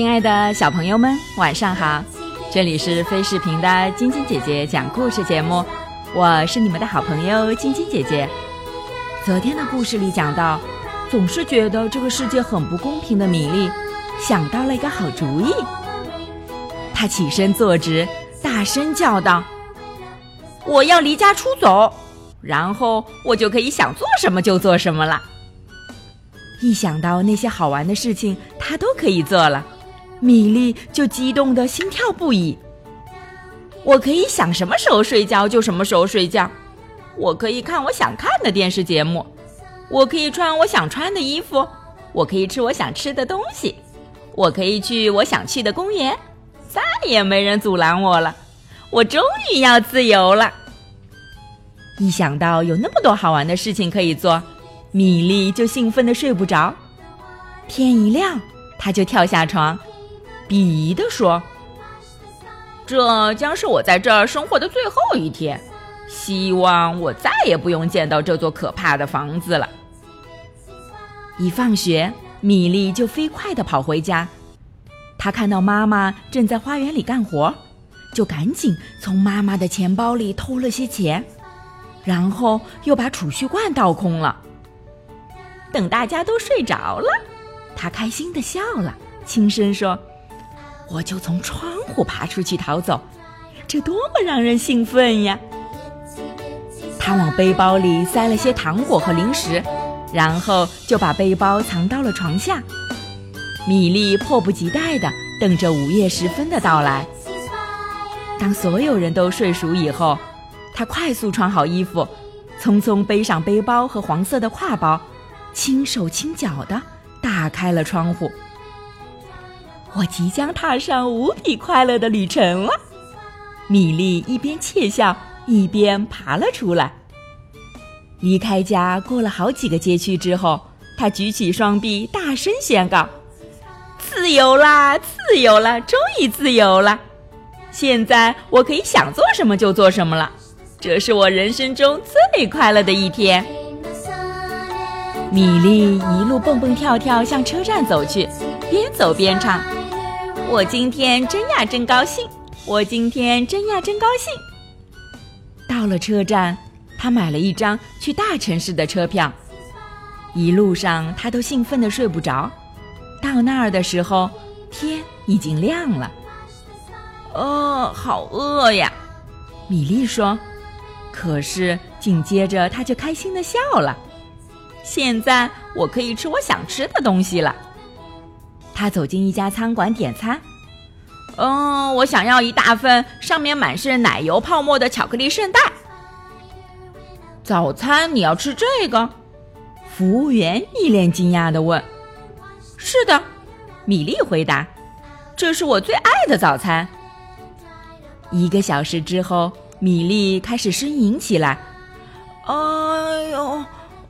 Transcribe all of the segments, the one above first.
亲爱的小朋友们，晚上好！这里是飞视频的晶晶姐姐讲故事节目，我是你们的好朋友晶晶姐姐。昨天的故事里讲到，总是觉得这个世界很不公平的米粒，想到了一个好主意。他起身坐直，大声叫道：“我要离家出走，然后我就可以想做什么就做什么了。”一想到那些好玩的事情，他都可以做了。米粒就激动的心跳不已。我可以想什么时候睡觉就什么时候睡觉，我可以看我想看的电视节目，我可以穿我想穿的衣服，我可以吃我想吃的东西，我可以去我想去的公园，再也没人阻拦我了。我终于要自由了。一想到有那么多好玩的事情可以做，米粒就兴奋的睡不着。天一亮，他就跳下床。鄙夷地说：“这将是我在这儿生活的最后一天，希望我再也不用见到这座可怕的房子了。”一放学，米莉就飞快地跑回家。她看到妈妈正在花园里干活，就赶紧从妈妈的钱包里偷了些钱，然后又把储蓄罐倒空了。等大家都睡着了，她开心地笑了，轻声说。我就从窗户爬出去逃走，这多么让人兴奋呀！他往背包里塞了些糖果和零食，然后就把背包藏到了床下。米莉迫不及待地等着午夜时分的到来。当所有人都睡熟以后，他快速穿好衣服，匆匆背上背包和黄色的挎包，轻手轻脚地打开了窗户。我即将踏上无比快乐的旅程了，米莉一边窃笑一边爬了出来。离开家过了好几个街区之后，她举起双臂，大声宣告：“自由啦，自由啦，终于自由了！现在我可以想做什么就做什么了，这是我人生中最快乐的一天。”米莉一路蹦蹦跳跳向车站走去，边走边唱。我今天真呀真高兴，我今天真呀真高兴。到了车站，他买了一张去大城市的车票。一路上他都兴奋的睡不着。到那儿的时候，天已经亮了。哦，好饿呀！米莉说。可是紧接着他就开心的笑了。现在我可以吃我想吃的东西了。他走进一家餐馆点餐，嗯，我想要一大份上面满是奶油泡沫的巧克力圣代。早餐你要吃这个？服务员一脸惊讶的问。是的，米莉回答，这是我最爱的早餐。一个小时之后，米莉开始呻吟起来，哎呦，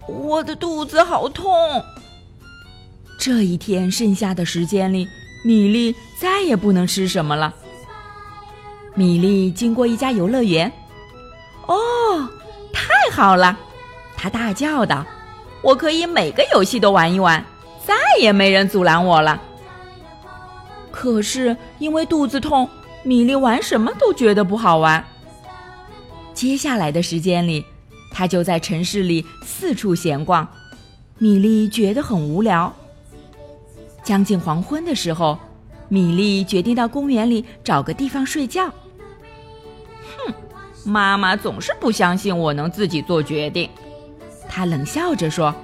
我的肚子好痛。这一天剩下的时间里，米莉再也不能吃什么了。米莉经过一家游乐园，哦，太好了！她大叫道：“我可以每个游戏都玩一玩，再也没人阻拦我了。”可是因为肚子痛，米莉玩什么都觉得不好玩。接下来的时间里，她就在城市里四处闲逛。米莉觉得很无聊。将近黄昏的时候，米莉决定到公园里找个地方睡觉。哼，妈妈总是不相信我能自己做决定，她冷笑着说：“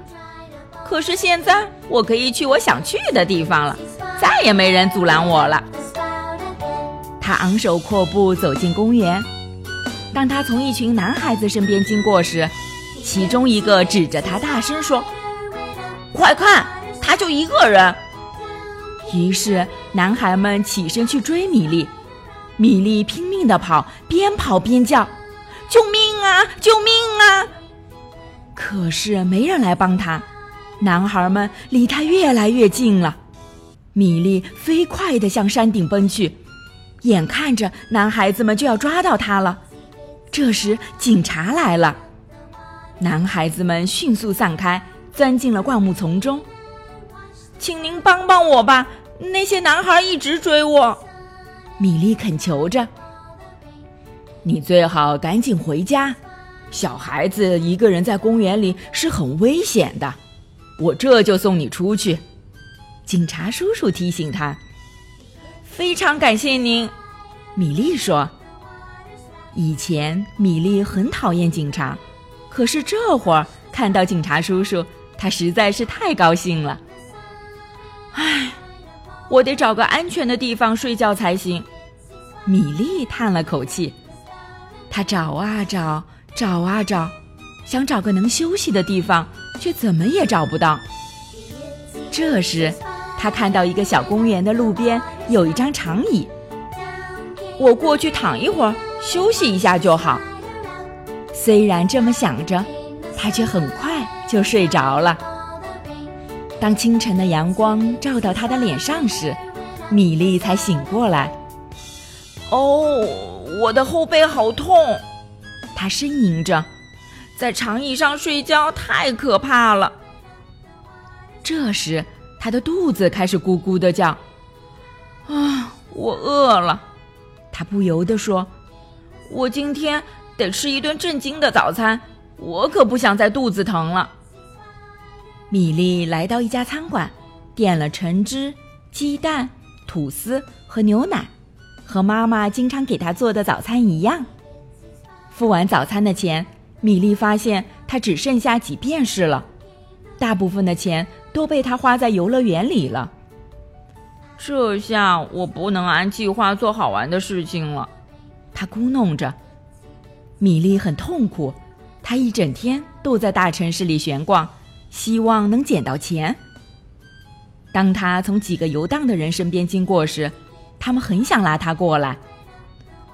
可是现在我可以去我想去的地方了，再也没人阻拦我了。”她昂首阔步走进公园。当他从一群男孩子身边经过时，其中一个指着他大声说：“快看，他就一个人！”于是，男孩们起身去追米粒。米粒拼命地跑，边跑边叫：“救命啊！救命啊！”可是没人来帮他。男孩们离他越来越近了。米粒飞快地向山顶奔去，眼看着男孩子们就要抓到他了。这时，警察来了。男孩子们迅速散开，钻进了灌木丛中。请您帮帮我吧！那些男孩一直追我。米莉恳求着：“你最好赶紧回家，小孩子一个人在公园里是很危险的。我这就送你出去。”警察叔叔提醒他：“非常感谢您。”米莉说：“以前米莉很讨厌警察，可是这会儿看到警察叔叔，她实在是太高兴了。”我得找个安全的地方睡觉才行。米莉叹了口气，她找啊找，找啊找，想找个能休息的地方，却怎么也找不到。这时，她看到一个小公园的路边有一张长椅，我过去躺一会儿，休息一下就好。虽然这么想着，她却很快就睡着了。当清晨的阳光照到他的脸上时，米莉才醒过来。哦，我的后背好痛，他呻吟着，在长椅上睡觉太可怕了。这时，他的肚子开始咕咕的叫。啊，我饿了，他不由得说：“我今天得吃一顿正经的早餐，我可不想再肚子疼了。”米莉来到一家餐馆，点了橙汁、鸡蛋、吐司和牛奶，和妈妈经常给她做的早餐一样。付完早餐的钱，米莉发现她只剩下几便士了，大部分的钱都被她花在游乐园里了。这下我不能按计划做好玩的事情了，她咕哝着。米莉很痛苦，她一整天都在大城市里闲逛。希望能捡到钱。当他从几个游荡的人身边经过时，他们很想拉他过来。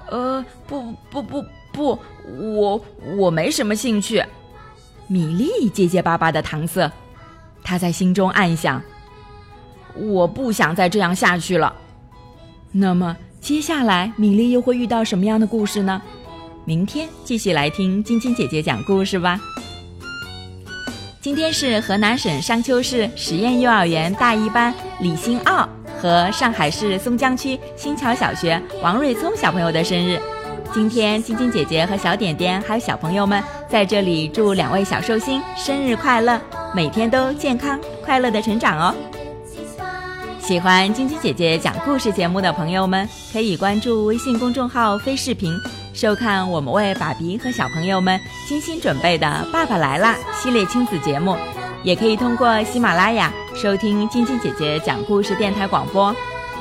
呃，不不不不，我我没什么兴趣。米莉结结巴巴的搪塞。他在心中暗想：我不想再这样下去了。那么接下来，米莉又会遇到什么样的故事呢？明天继续来听晶晶姐姐讲故事吧。今天是河南省商丘市实验幼儿园大一班李新奥和上海市松江区新桥小学王瑞聪小朋友的生日。今天晶晶姐姐和小点点还有小朋友们在这里祝两位小寿星生日快乐，每天都健康快乐的成长哦。喜欢晶晶姐姐讲故事节目的朋友们，可以关注微信公众号“飞视频”。收看我们为爸比和小朋友们精心准备的《爸爸来啦》系列亲子节目，也可以通过喜马拉雅收听晶晶姐姐讲故事电台广播。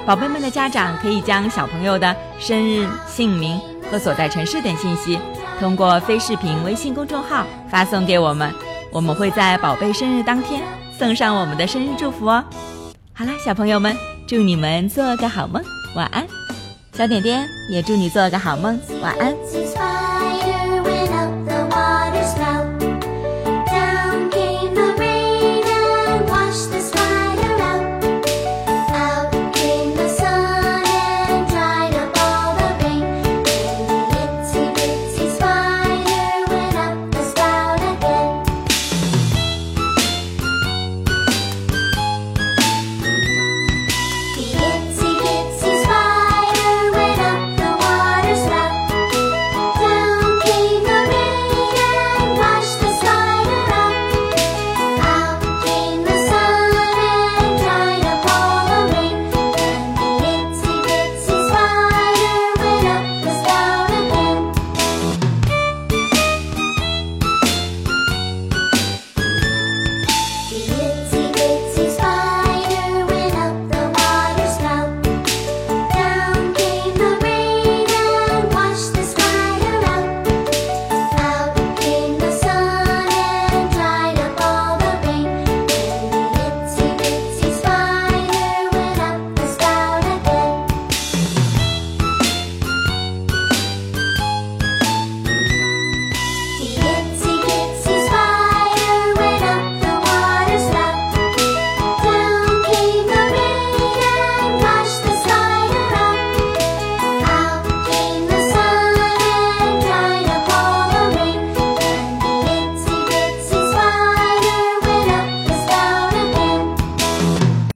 宝贝们的家长可以将小朋友的生日、姓名和所在城市等信息，通过非视频微信公众号发送给我们，我们会在宝贝生日当天送上我们的生日祝福哦。好啦，小朋友们，祝你们做个好梦，晚安。小点点也祝你做个好梦，晚安。